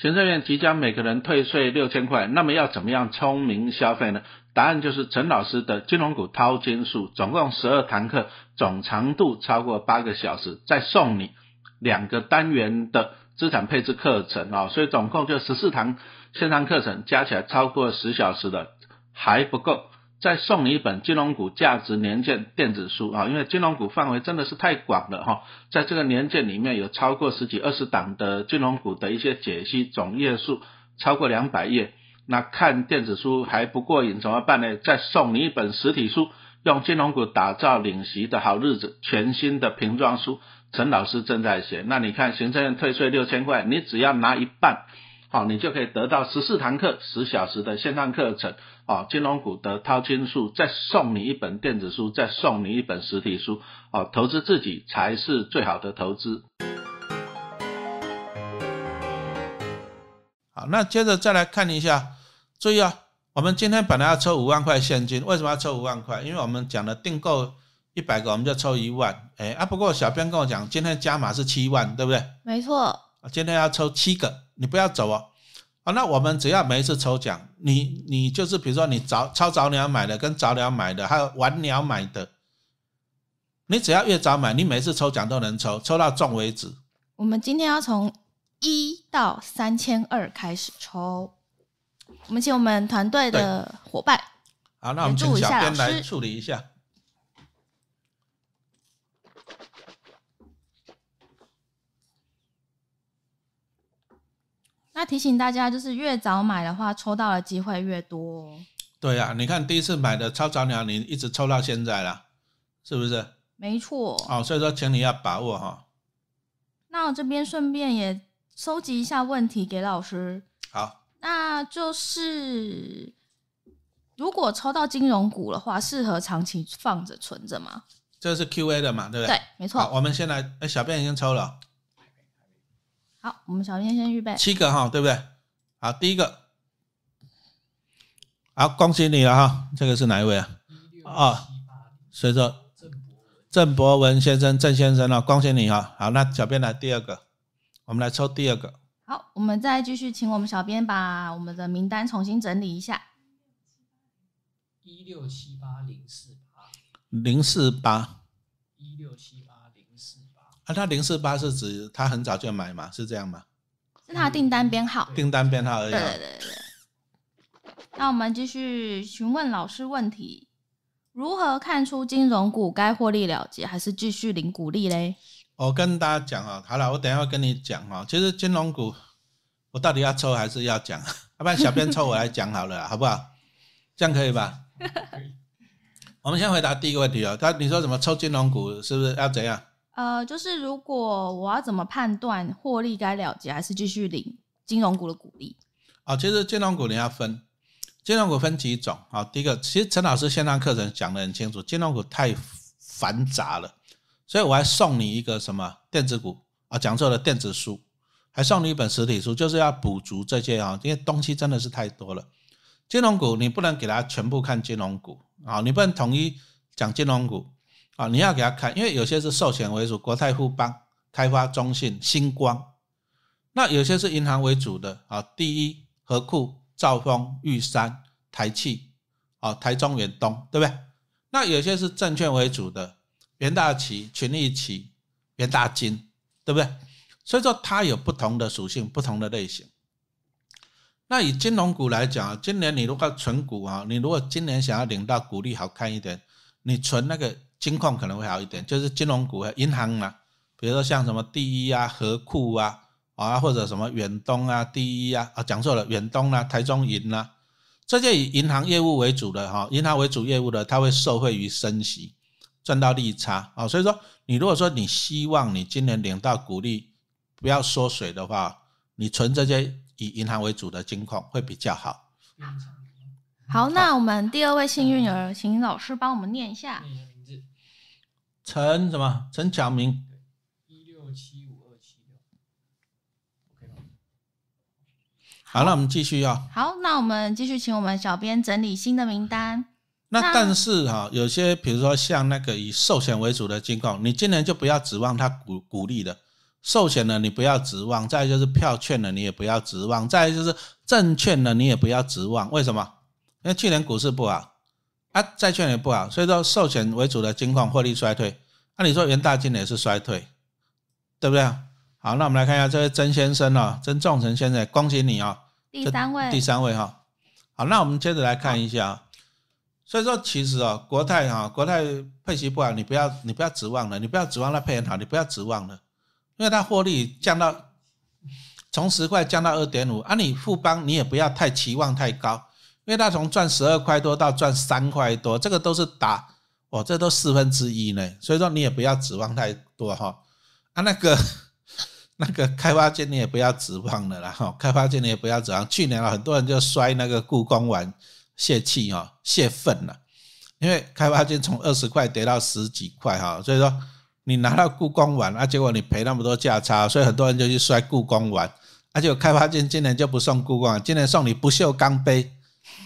行政院即将每个人退税六千块，那么要怎么样聪明消费呢？答案就是陈老师的金融股淘金术，总共十二堂课，总长度超过八个小时，再送你两个单元的资产配置课程啊，所以总共就十四堂线上课程，加起来超过十小时的还不够。再送你一本金融股价值年鉴电子书啊，因为金融股范围真的是太广了哈，在这个年鉴里面有超过十几二十档的金融股的一些解析，总页数超过两百页。那看电子书还不过瘾，怎么办呢？再送你一本实体书，用金融股打造领席的好日子，全新的瓶装书，陈老师正在写。那你看行政院退税六千块，你只要拿一半。好，你就可以得到十四堂课十小时的线上课程，哦，金融股的淘金术，再送你一本电子书，再送你一本实体书，哦，投资自己才是最好的投资。好，那接着再来看一下，注意啊，我们今天本来要抽五万块现金，为什么要抽五万块？因为我们讲了订购一百个，我们就抽一万，哎啊，不过小编跟我讲，今天加码是七万，对不对？没错。今天要抽七个，你不要走哦。啊，那我们只要每一次抽奖，你你就是比如说你早超早鸟买的，跟早鸟买的，还有晚鸟买的，你只要越早买，你每次抽奖都能抽，抽到中为止。我们今天要从一到三千二开始抽，我们请我们团队的伙伴，好，那我们请小编来处理一下。提醒大家，就是越早买的话，抽到的机会越多。对呀，你看第一次买的超早鸟，你一直抽到现在了，是不是？没错。哦，所以说，请你要把握哈。那我这边顺便也收集一下问题给老师。好。那就是如果抽到金融股的话，适合长期放着存着吗？这是 Q A 的嘛，对不对？对，没错。我们先来，哎，小便已经抽了。好，我们小编先预备七个哈，对不对？好，第一个，好，恭喜你了哈，这个是哪一位啊？啊，所以说郑博文先生，郑先生啊，恭喜你哈。好，那小编来第二个，我们来抽第二个。好，我们再继续请我们小编把我们的名单重新整理一下。一六七八零四八零四八一六七。那他零四八是指他很早就买嘛？是这样吗？是他订单编号。订单编号而已。对对对对。那我们继续询问老师问题：如何看出金融股该获利了结，还是继续领股利嘞？我跟大家讲啊，好了，我等下会跟你讲啊。其实金融股，我到底要抽还是要讲？要 不然小编抽我来讲好了，好不好？这样可以吧？我们先回答第一个问题哦。他你说怎么抽金融股，是不是要怎样？呃，就是如果我要怎么判断获利该了结，还是继续领金融股的股利？啊，其实金融股你要分，金融股分几种啊？第一个，其实陈老师线上课程讲的很清楚，金融股太繁杂了，所以我还送你一个什么电子股啊，讲错了电子书，还送你一本实体书，就是要补足这些啊，因为东西真的是太多了。金融股你不能给他全部看金融股啊，你不能统一讲金融股。啊，你要给他看，因为有些是寿险为主，国泰富邦、开发中信、星光，那有些是银行为主的啊，第一、和库、兆丰、玉山、台气，啊，台中远东，对不对？那有些是证券为主的，元大旗、群益旗、元大金，对不对？所以说它有不同的属性，不同的类型。那以金融股来讲啊，今年你如果存股啊，你如果今年想要领到股利好看一点，你存那个。金控可能会好一点，就是金融股、银行啊，比如说像什么第一啊、和库啊，啊或者什么远东啊、第一啊，啊讲错了，远东啊、台中银啊，这些以银行业务为主的哈，银行为主业务的，它会受惠于升息，赚到利差啊。所以说，你如果说你希望你今年领到股利不要缩水的话，你存这些以银行为主的金控会比较好。好，那我们第二位幸运儿，请老师帮我们念一下。陈什么？陈巧明，一六七五二七六。好，那我们继续啊。好，那我们继续请我们小编整理新的名单。那但是哈，有些比如说像那个以寿险为主的金控，你今年就不要指望它鼓鼓励的，寿险呢你不要指望，再就是票券呢你也不要指望，再就是证券呢你也不要指望。为什么？因为去年股市不好啊，债券也不好，所以说寿险为主的金矿获利衰退。那你说元大金也是衰退，对不对？好，那我们来看一下这位曾先生哦，曾仲成先生，恭喜你哦，第三位，第三位哈。好，那我们接着来看一下。所以说，其实哦，国泰哈，国泰配息不好，你不要你不要指望了，你不要指望它配很好，你不要指望了，因为它获利降到从十块降到二点五，啊，你富邦你也不要太期望太高，因为它从赚十二块多到赚三块多，这个都是打哦，这都四分之一呢，所以说你也不要指望太多哈。啊，那个。那个开发金你也不要指望了啦，哈，开发金你也不要指望。去年啊，很多人就摔那个故宫丸泄气哈，泄愤了，因为开发金从二十块跌到十几块哈，所以说你拿到故宫丸啊，结果你赔那么多价差，所以很多人就去摔故宫丸，而且开发金今年就不送故宫，今年送你不锈钢杯，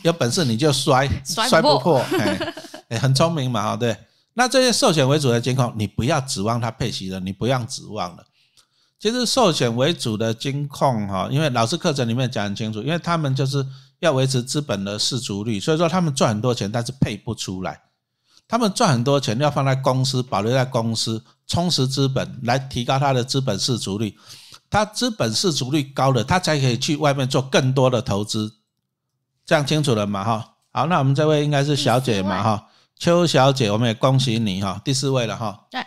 有本事你就摔，摔不破，哎，很聪明嘛，哈，对。那这些寿险为主的监控，你不要指望它配息了，你不要指望了。其实寿险为主的金控哈，因为老师课程里面讲很清楚，因为他们就是要维持资本的市足率，所以说他们赚很多钱，但是配不出来。他们赚很多钱要放在公司，保留在公司，充实资本，来提高他的资本市足率。他资本市足率高了，他才可以去外面做更多的投资。这样清楚了嘛？哈，好，那我们这位应该是小姐嘛？哈，邱小姐，我们也恭喜你哈，第四位了哈。对。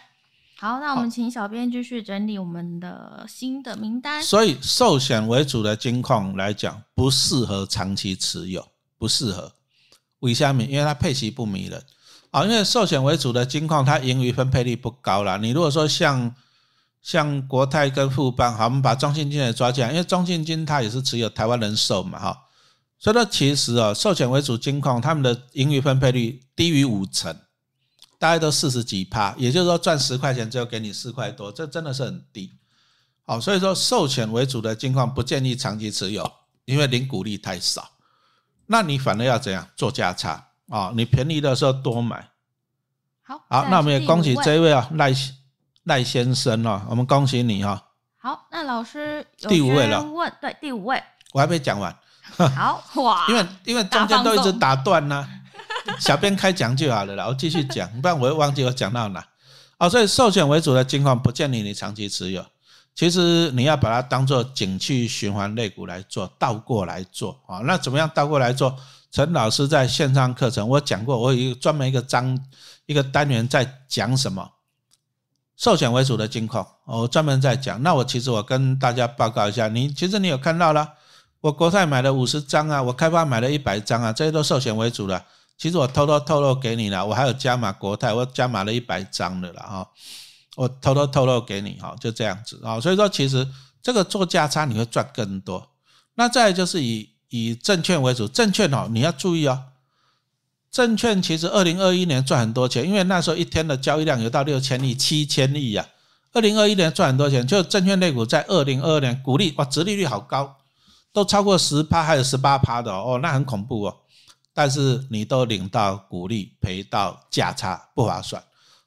好，那我们请小编继续整理我们的新的名单。所以，寿险为主的金矿来讲，不适合长期持有，不适合。为什么？因为它配息不迷人啊。因为寿险为主的金矿，它盈余分配率不高啦。你如果说像像国泰跟富邦，好，我们把中信金也抓进来，因为中信金它也是持有台湾人寿嘛，哈。所以说，其实啊，寿险为主金矿，他们的盈余分配率低于五成。大概都四十几趴，也就是说赚十块钱只有给你四块多，这真的是很低。好，所以说寿险为主的金矿不建议长期持有，因为零股利太少。那你反而要怎样做价差啊？你便宜的时候多买。好，好，那我们也恭喜这位啊赖赖先生啊，我们恭喜你哈。好，那老师第五位了，问对第五位，我还没讲完。好哇，因为因为中间都一直打断呢。小编开讲就好了啦，我继续讲，不然我会忘记我讲到哪。哦，所以寿险为主的金矿不建议你长期持有，其实你要把它当做景气循环类股来做，倒过来做啊。那怎么样倒过来做？陈老师在线上课程我讲过，我有一个专门一个章一个单元在讲什么寿险为主的金矿，我专门在讲。那我其实我跟大家报告一下，你其实你有看到了，我国泰买了五十张啊，我开发买了一百张啊，这些都寿险为主的。其实我偷偷透露给你了，我还有加码国泰，我加码了一百张的了哈，我偷偷透露给你哈，就这样子啊，所以说其实这个做价差你会赚更多。那再就是以以证券为主，证券哦你要注意哦，证券其实二零二一年赚很多钱，因为那时候一天的交易量有到六千亿、七千亿呀。二零二一年赚很多钱，就证券类股在二零二二年股利哇，殖利率好高，都超过十趴，还有十八趴的哦，那很恐怖哦。但是你都领到股利，赔到价差，不划算，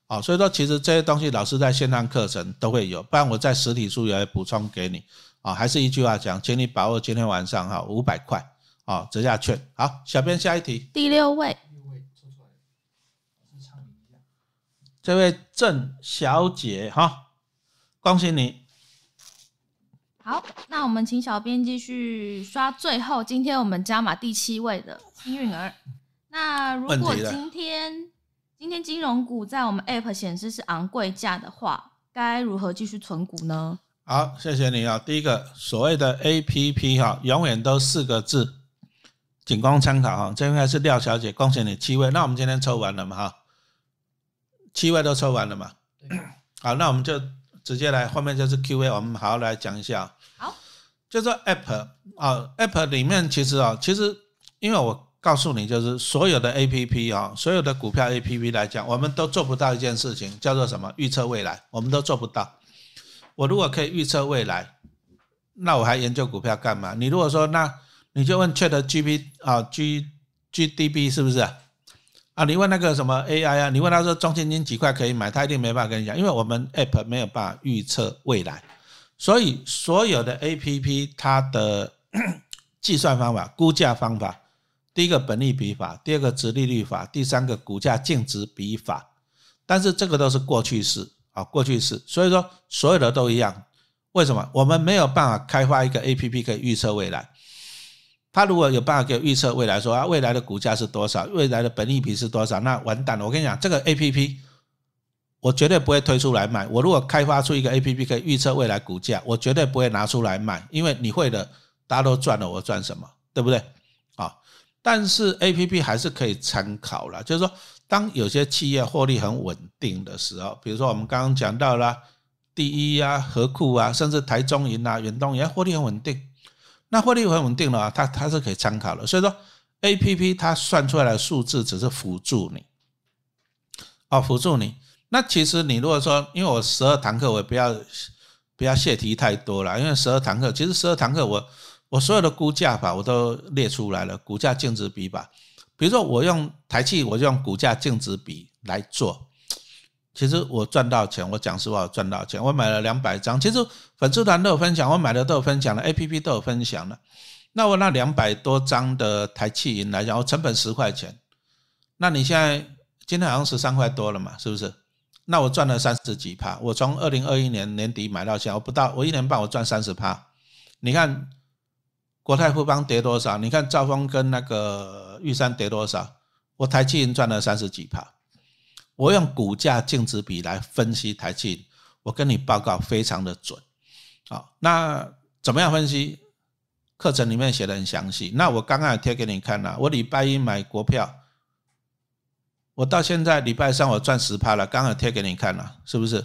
哦，所以说其实这些东西老师在线上课程都会有，不然我在实体书也会补充给你，啊，还是一句话讲，请你把握今天晚上哈五百块，啊折价券，好，小编下一题，第六位，六位抽出来，是唱名一下，这位郑小姐哈，恭喜你。好，那我们请小编继续刷最后，今天我们加码第七位的幸运儿。那如果今天今天金融股在我们 App 显示是昂贵价的话，该如何继续存股呢？好，谢谢你啊。第一个所谓的 APP 哈，永远都四个字，仅供参考哈。这应该是廖小姐，恭喜你七位。那我们今天抽完了嘛哈？七位都抽完了嘛？好，那我们就。直接来，后面就是 Q&A，我们好好来讲一下。好，就说 App 啊，App 里面其实啊，其实因为我告诉你，就是所有的 APP 啊，所有的股票 APP 来讲，我们都做不到一件事情，叫做什么？预测未来，我们都做不到。我如果可以预测未来，那我还研究股票干嘛？你如果说那你就问 Chat GP 啊，G GDB 是不是？啊，啊你问那个什么 AI 啊，你问他说中信金几块可以买，他一定没办法跟你讲，因为我们 App 没有办法预测未来，所以所有的 A P P 它的 计算方法、估价方法，第一个本利比法，第二个值利率法，第三个股价净值比法，但是这个都是过去式啊，过去式。所以说所有的都一样。为什么？我们没有办法开发一个 A P P 可以预测未来。他如果有办法给我预测未来，说啊未来的股价是多少，未来的本利比是多少，那完蛋了。我跟你讲，这个 A P P。我绝对不会推出来卖。我如果开发出一个 A P P 可以预测未来股价，我绝对不会拿出来卖，因为你会的，大家都赚了，我赚什么？对不对？啊，但是 A P P 还是可以参考了。就是说，当有些企业获利很稳定的时候，比如说我们刚刚讲到了第一啊、和库啊，甚至台中银啊、远东银，获利很稳定。那获利很稳定的话，它它是可以参考的。所以说，A P P 它算出来的数字只是辅助你，哦，辅助你。那其实你如果说，因为我十二堂课，我也不要不要泄题太多了，因为十二堂课，其实十二堂课我我所有的估价法我都列出来了，股价净值比吧。比如说我用台气，我就用股价净值比来做。其实我赚到钱，我讲实话，我赚到钱。我买了两百张，其实粉丝团都有分享，我买的都有分享的 A P P 都有分享的。那我那两百多张的台气银来讲，我成本十块钱。那你现在今天好像十三块多了嘛，是不是？那我赚了三十几趴，我从二零二一年年底买到现在，我不到我一年半我赚三十趴。你看国泰富邦跌多少？你看兆丰跟那个玉山跌多少？我台积银赚了三十几趴。我用股价净值比来分析台积，我跟你报告非常的准。好，那怎么样分析？课程里面写的很详细。那我刚刚也贴给你看了，我礼拜一买国票。我到现在礼拜三我赚十趴了，刚好贴给你看了，是不是？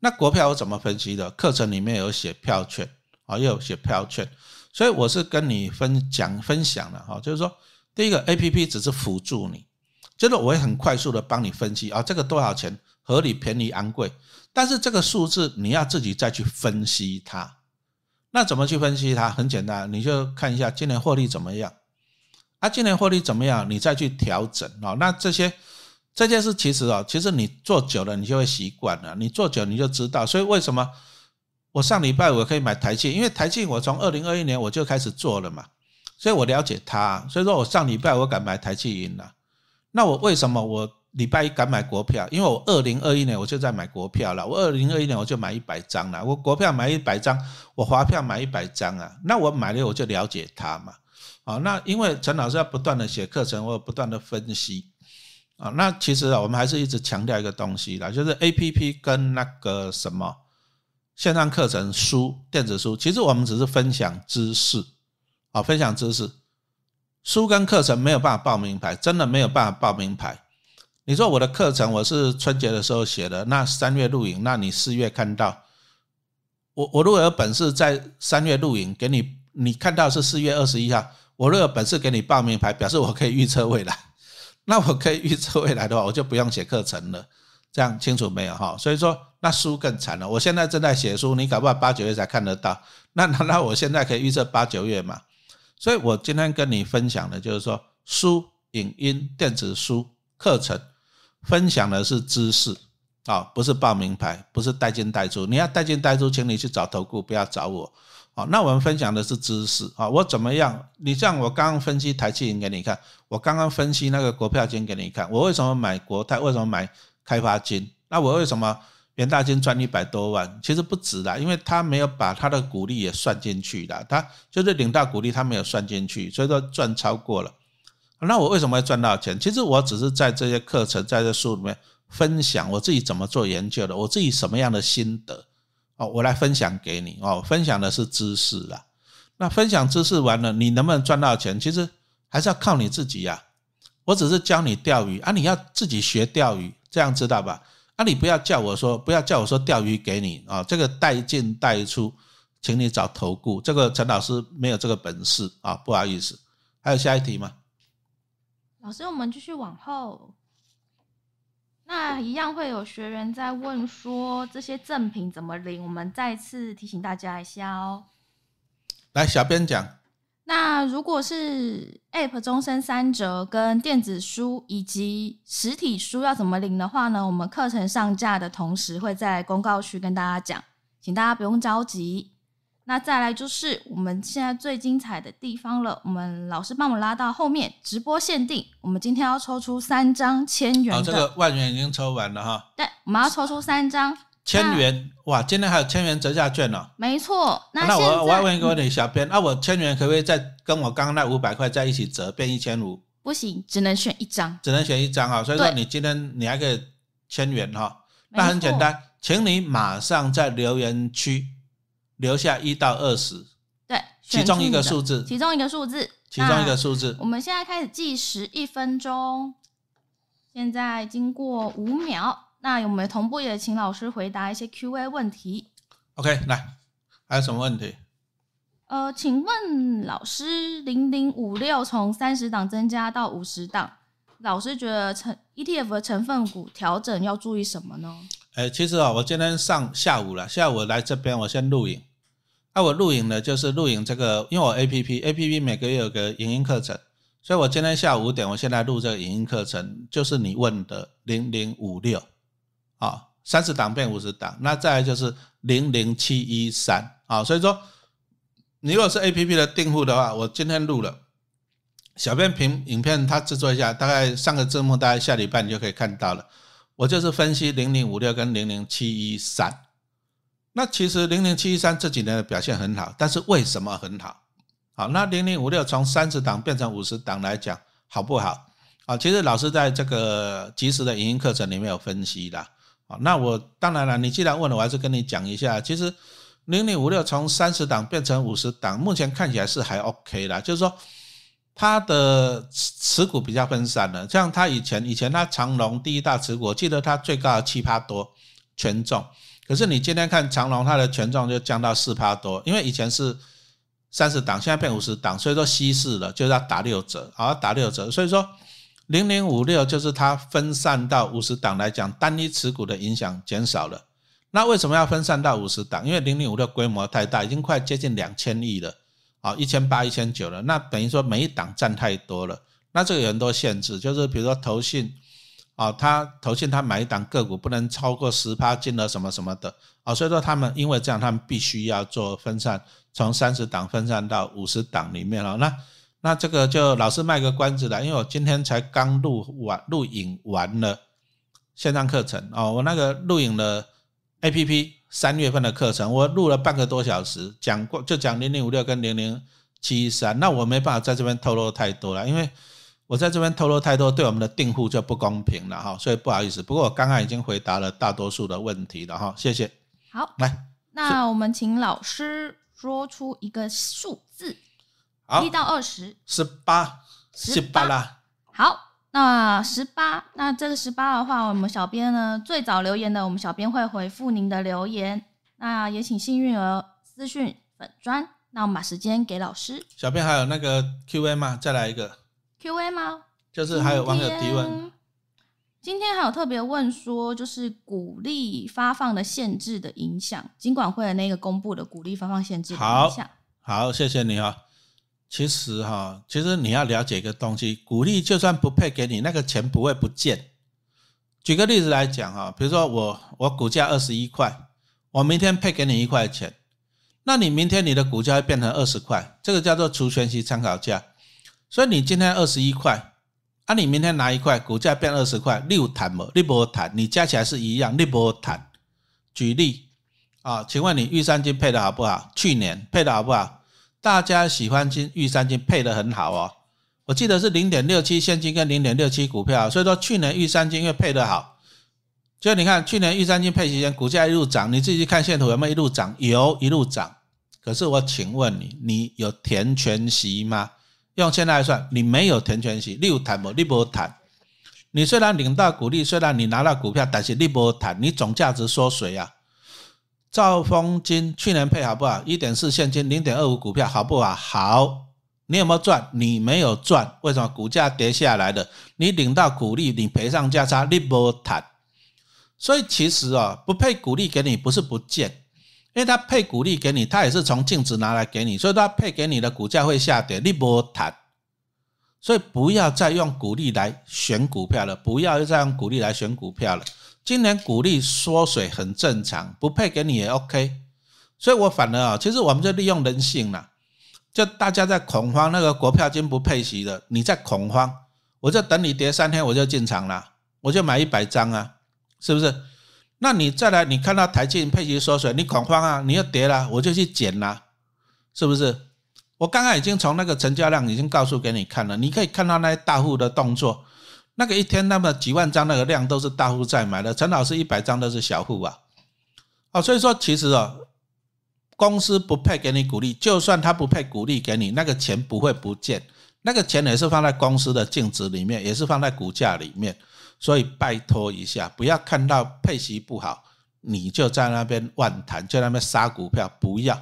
那国票我怎么分析的？课程里面有写票券啊，又有写票券，所以我是跟你分讲分享了哈，就是说，第一个 A P P 只是辅助你，就是我会很快速的帮你分析啊，这个多少钱，合理、便宜、昂贵，但是这个数字你要自己再去分析它。那怎么去分析它？很简单，你就看一下今年获利怎么样。啊，今年获利怎么样？你再去调整哦。那这些这件事其实哦，其实你做久了，你就会习惯了。你做久你就知道。所以为什么我上礼拜我可以买台积？因为台积我从二零二一年我就开始做了嘛，所以我了解它。所以说我上礼拜我敢买台积银了。那我为什么我礼拜一敢买国票？因为我二零二一年我就在买国票了。我二零二一年我就买一百张了。我国票买一百张，我华票买一百张啊。那我买了我就了解它嘛。啊，那因为陈老师要不断的写课程，或不断的分析，啊，那其实啊，我们还是一直强调一个东西啦，就是 A P P 跟那个什么线上课程书、电子书，其实我们只是分享知识，啊，分享知识，书跟课程没有办法报名牌，真的没有办法报名牌。你说我的课程我是春节的时候写的，那三月录影，那你四月看到，我我如果有本事在三月录影给你，你看到是四月二十一号。我如果有本事给你报名牌，表示我可以预测未来，那我可以预测未来的话，我就不用写课程了。这样清楚没有哈？所以说那书更惨了。我现在正在写书，你搞不好八九月才看得到。那难道我现在可以预测八九月吗？所以我今天跟你分享的就是说，书、影音、电子书、课程，分享的是知识啊，不是报名牌，不是带进带出。你要带进带出，请你去找投顾，不要找我。好，那我们分享的是知识啊，我怎么样？你像我刚刚分析台积银给你看，我刚刚分析那个国票金给你看，我为什么买国泰？为什么买开发金？那我为什么元大金赚一百多万？其实不止啦，因为他没有把他的股利也算进去的，他就是领到股利，他没有算进去，所以说赚超过了。那我为什么会赚到钱？其实我只是在这些课程，在这书里面分享我自己怎么做研究的，我自己什么样的心得。哦，我来分享给你哦，分享的是知识啦。那分享知识完了，你能不能赚到钱？其实还是要靠你自己呀。我只是教你钓鱼啊，你要自己学钓鱼，这样知道吧？啊，你不要叫我说，不要叫我说钓鱼给你啊。这个带进带出，请你找投顾。这个陈老师没有这个本事啊，不好意思。还有下一题吗？老师，我们继续往后。那一样会有学员在问说这些赠品怎么领？我们再次提醒大家一下哦。来，小编讲。那如果是 App 终身三折跟电子书以及实体书要怎么领的话呢？我们课程上架的同时会在公告区跟大家讲。请大家不用着急。那再来就是我们现在最精彩的地方了，我们老师帮我们拉到后面直播限定，我们今天要抽出三张千元的。哦，这个万元已经抽完了哈。对，我们要抽出三张千元，哇，今天还有千元折价券呢。没错，那我我要问一个问题，小编，那我千元可不可以再跟我刚刚那五百块在一起折，变一千五？不行，只能选一张，只能选一张啊。所以说你今天你还可以千元哈，那很简单，请你马上在留言区。留下一到二十，对，其中一个数字，其中一个数字，其中一个数字。我们现在开始计时一分钟，现在经过五秒，那我们同步也请老师回答一些 Q&A 问题。OK，来，还有什么问题？呃，请问老师，零零五六从三十档增加到五十档，老师觉得成 ETF 的成分股调整要注意什么呢？哎，其实啊，我今天上下午了，下午来这边，我先录影。那我录影呢，就是录影这个，因为我 A P P A P P 每个月有个影音课程，所以我今天下午五点，我现在录这个影音课程，就是你问的零零五六啊，三十档变五十档，那再来就是零零七一三啊，所以说你如果是 A P P 的订户的话，我今天录了，小编屏影片它制作一下，大概上个字幕，大概下礼拜你就可以看到了。我就是分析零零五六跟零零七一三，那其实零零七一三这几年的表现很好，但是为什么很好？好，那零零五六从三十档变成五十档来讲，好不好？啊，其实老师在这个及时的影音课程里面有分析的。啊，那我当然了，你既然问了，我还是跟你讲一下，其实零零五六从三十档变成五十档，目前看起来是还 OK 啦，就是说。它的持股比较分散了，像它以前以前它长隆第一大持股，我记得它最高七趴多权重，可是你今天看长隆它的权重就降到四趴多，因为以前是三十档，现在变五十档，所以说稀释了，就是要打六折，好打六折，所以说零零五六就是它分散到五十档来讲，单一持股的影响减少了。那为什么要分散到五十档？因为零零五六规模太大，已经快接近两千亿了。啊，一千八、一千九了，那等于说每一档占太多了，那这个有很多限制，就是比如说投信，啊，他投信他买一档个股不能超过十趴金额什么什么的，啊，所以说他们因为这样，他们必须要做分散，从三十档分散到五十档里面了。那那这个就老师卖个关子了，因为我今天才刚录完录影完了线上课程，哦，我那个录影的 A P P。三月份的课程，我录了半个多小时，讲过就讲零零五六跟零零七三，那我没办法在这边透露太多了，因为我在这边透露太多，对我们的订户就不公平了哈，所以不好意思。不过我刚刚已经回答了大多数的问题了哈，谢谢。好，来，那我们请老师说出一个数字，一到二十，十八，十八啦。好。那十八，那这个十八的话，我们小编呢最早留言的，我们小编会回复您的留言。那也请幸运儿私讯粉砖。那我们把时间给老师。小编还有那个 Q A 吗？再来一个 Q A 吗？就是还有网友提问。今天还有特别问说，就是鼓励发放的限制的影响，尽管会的那个公布的鼓励发放限制的影响。好，谢谢你啊。其实哈，其实你要了解一个东西，股利就算不配给你，那个钱不会不见。举个例子来讲哈，比如说我我股价二十一块，我明天配给你一块钱，那你明天你的股价会变成二十块，这个叫做除权息参考价。所以你今天二十一块，啊，你明天拿一块，股价变二十块，六谈嘛，六波谈，你加起来是一样，六波谈。举例啊，请问你玉山金配的好不好？去年配的好不好？大家喜欢金玉山金配的很好哦，我记得是零点六七现金跟零点六七股票，所以说去年玉山金因为配的好，就你看去年玉山金配期间股价一路涨，你自己去看线图有没有一路涨？有一路涨。可是我请问你，你有填全息吗？用现在来算，你没有填全息，你有谈不，你不谈。你虽然领到股利，虽然你拿到股票，但是你不谈，你总价值缩水啊。兆丰金去年配好不好？一点四现金，零点二五股票好不好？好，你有没有赚？你没有赚，为什么？股价跌下来的，你领到股利，你赔上价差，你不谈。所以其实啊，不配股利给你不是不见，因为他配股利给你，他也是从净值拿来给你，所以他配给你的股价会下跌，你不谈。所以不要再用股利来选股票了，不要再用股利来选股票了。今年股利缩水很正常，不配给你也 OK，所以我反而啊，其实我们就利用人性了，就大家在恐慌，那个国票金不配息的，你在恐慌，我就等你跌三天，我就进场了，我就买一百张啊，是不是？那你再来，你看到台积配息缩水，你恐慌啊，你又跌了，我就去减啦，是不是？我刚刚已经从那个成交量已经告诉给你看了，你可以看到那些大户的动作，那个一天那么几万张那个量都是大户在买的，陈老师一百张都是小户啊，哦，所以说其实哦，公司不配给你鼓励，就算他不配鼓励给你，那个钱不会不见，那个钱也是放在公司的净值里面，也是放在股价里面，所以拜托一下，不要看到配息不好，你就在那边乱谈，就在那边杀股票，不要。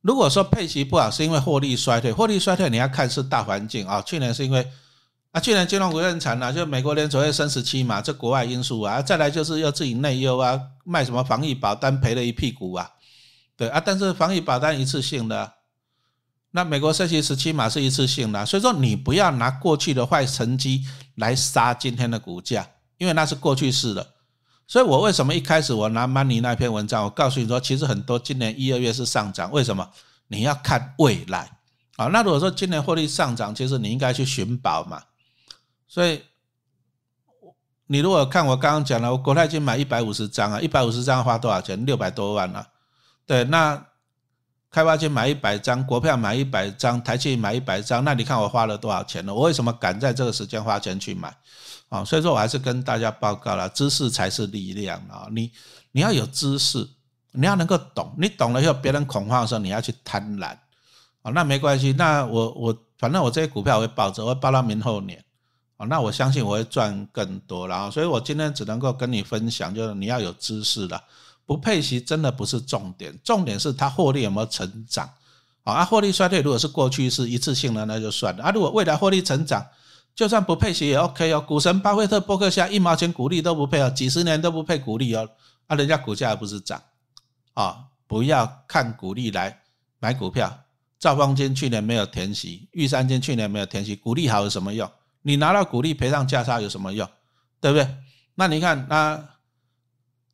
如果说配息不好是因为获利衰退，获利衰退你要看是大环境啊。去年是因为啊，去年金融股很惨啊，就美国联储会升十七嘛，这国外因素啊。再来就是要自己内忧啊，卖什么防疫保单赔了一屁股啊，对啊。但是防疫保单一次性的，那美国升息十七码是一次性的，所以说你不要拿过去的坏成绩来杀今天的股价，因为那是过去式的。所以我为什么一开始我拿 money 那篇文章，我告诉你说，其实很多今年一二月是上涨，为什么？你要看未来啊。那如果说今年获利上涨，其实你应该去寻宝嘛。所以，你如果看我刚刚讲了，我国泰金买一百五十张啊，一百五十张花多少钱？六百多万啊。对，那开发金买一百张，国票买一百张，台积买一百张，那你看我花了多少钱呢？我为什么敢在这个时间花钱去买？啊，所以说我还是跟大家报告了，知识才是力量啊！你你要有知识，你要能够懂，你懂了以后，别人恐慌的时候，你要去贪婪啊，那没关系，那我我反正我这些股票我会抱着，我会抱到明后年啊，那我相信我会赚更多然后，所以我今天只能够跟你分享，就是你要有知识的，不配息真的不是重点，重点是它获利有没有成长啊？获利衰退如果是过去是一次性的，那就算了啊，如果未来获利成长。就算不配息也 OK 哦，股神巴菲特伯克夏一毛钱股利都不配哦，几十年都不配股利哦，啊，人家股价还不是涨啊？不要看股利来买股票。赵方金去年没有填息，玉山金去年没有填息，股利好有什么用？你拿到股利赔上价差有什么用？对不对？那你看那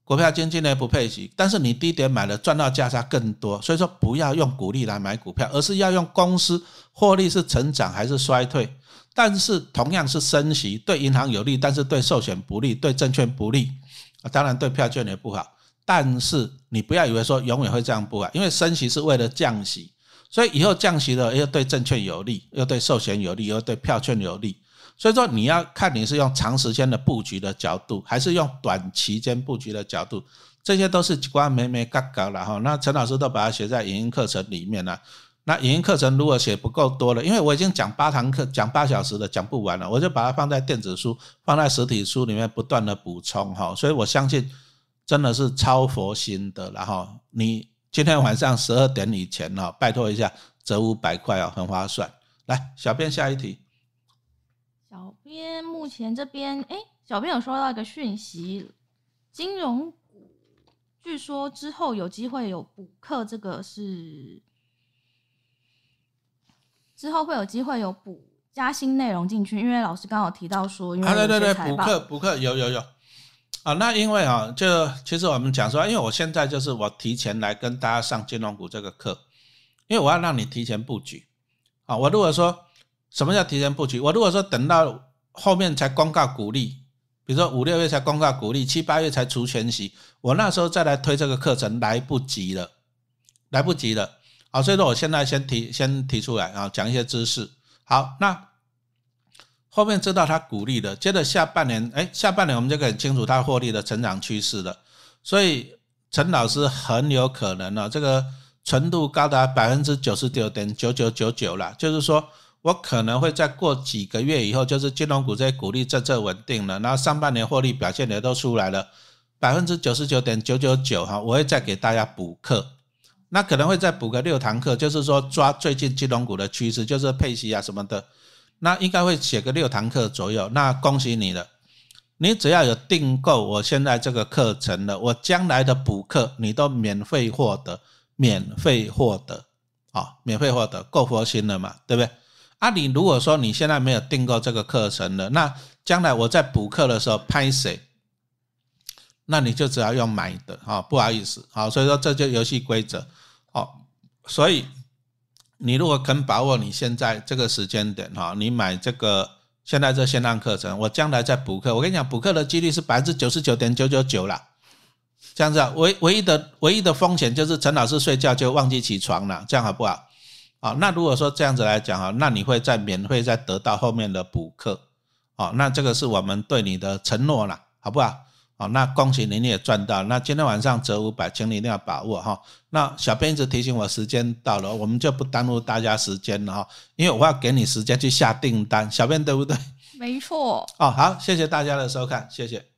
股票金今年不配息，但是你低点买了赚到价差更多，所以说不要用股利来买股票，而是要用公司获利是成长还是衰退。但是同样是升息，对银行有利，但是对寿险不利，对证券不利，啊，当然对票券也不好。但是你不要以为说永远会这样不好，因为升息是为了降息，所以以后降息了又对证券有利，又对寿险有利，又对票券有利。所以说你要看你是用长时间的布局的角度，还是用短期间布局的角度，这些都是关没没嘎嘎了哈。那陈老师都把它写在影音课程里面了。那影音课程如果写不够多了，因为我已经讲八堂课，讲八小时了，讲不完了，我就把它放在电子书，放在实体书里面不断的补充哈。所以我相信真的是超佛心的，然后你今天晚上十二点以前哈，拜托一下折五百块啊，很划算。来，小编下一题。小编目前这边哎，小编有收到一个讯息，金融股据说之后有机会有补课，这个是。之后会有机会有补加新内容进去，因为老师刚好提到说，因为对对对，补课补课有有有啊，那因为啊，就其实我们讲说，因为我现在就是我提前来跟大家上金融股这个课，因为我要让你提前布局啊。我如果说什么叫提前布局，我如果说等到后面才公告股利，比如说五六月才公告股利，七八月才除权息，我那时候再来推这个课程来不及了，来不及了。好，所以说我现在先提先提出来啊，讲一些知识。好，那后面知道他鼓励的，接着下半年，哎，下半年我们就很清楚他获利的成长趋势了。所以陈老师很有可能呢，这个纯度高达百分之九十九点九九九九了。就是说我可能会在过几个月以后，就是金融股这些股利政策稳定了，然后上半年获利表现也都出来了，百分之九十九点九九九哈，我会再给大家补课。那可能会再补个六堂课，就是说抓最近金融股的趋势，就是配息啊什么的。那应该会写个六堂课左右。那恭喜你了，你只要有订购我现在这个课程的，我将来的补课你都免费获得，免费获得啊，免费获得，够佛心了嘛，对不对？啊，你如果说你现在没有订购这个课程了，那将来我在补课的时候拍谁？那你就只要用买的啊，不好意思，好，所以说这就游戏规则，好，所以你如果肯把握你现在这个时间点哈，你买这个现在这线上课程，我将来再补课，我跟你讲，补课的几率是百分之九十九点九九九了，这样子，唯唯一的唯一的风险就是陈老师睡觉就忘记起床了，这样好不好？啊，那如果说这样子来讲哈，那你会再免费再得到后面的补课，哦，那这个是我们对你的承诺了，好不好？好，那恭喜您，你也赚到。那今天晚上折五百，请你一定要把握哈。那小编一直提醒我时间到了，我们就不耽误大家时间了哈，因为我要给你时间去下订单，小编对不对？没错。哦，好，谢谢大家的收看，谢谢。